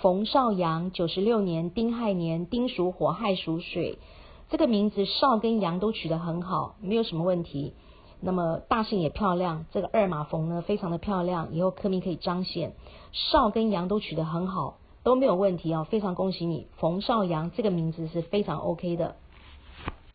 冯少阳，九十六年丁亥年，丁属火，亥属水。这个名字少跟阳都取得很好，没有什么问题。那么大姓也漂亮，这个二马冯呢非常的漂亮，以后科名可以彰显。少跟阳都取得很好，都没有问题哦，非常恭喜你，冯少阳这个名字是非常 OK 的。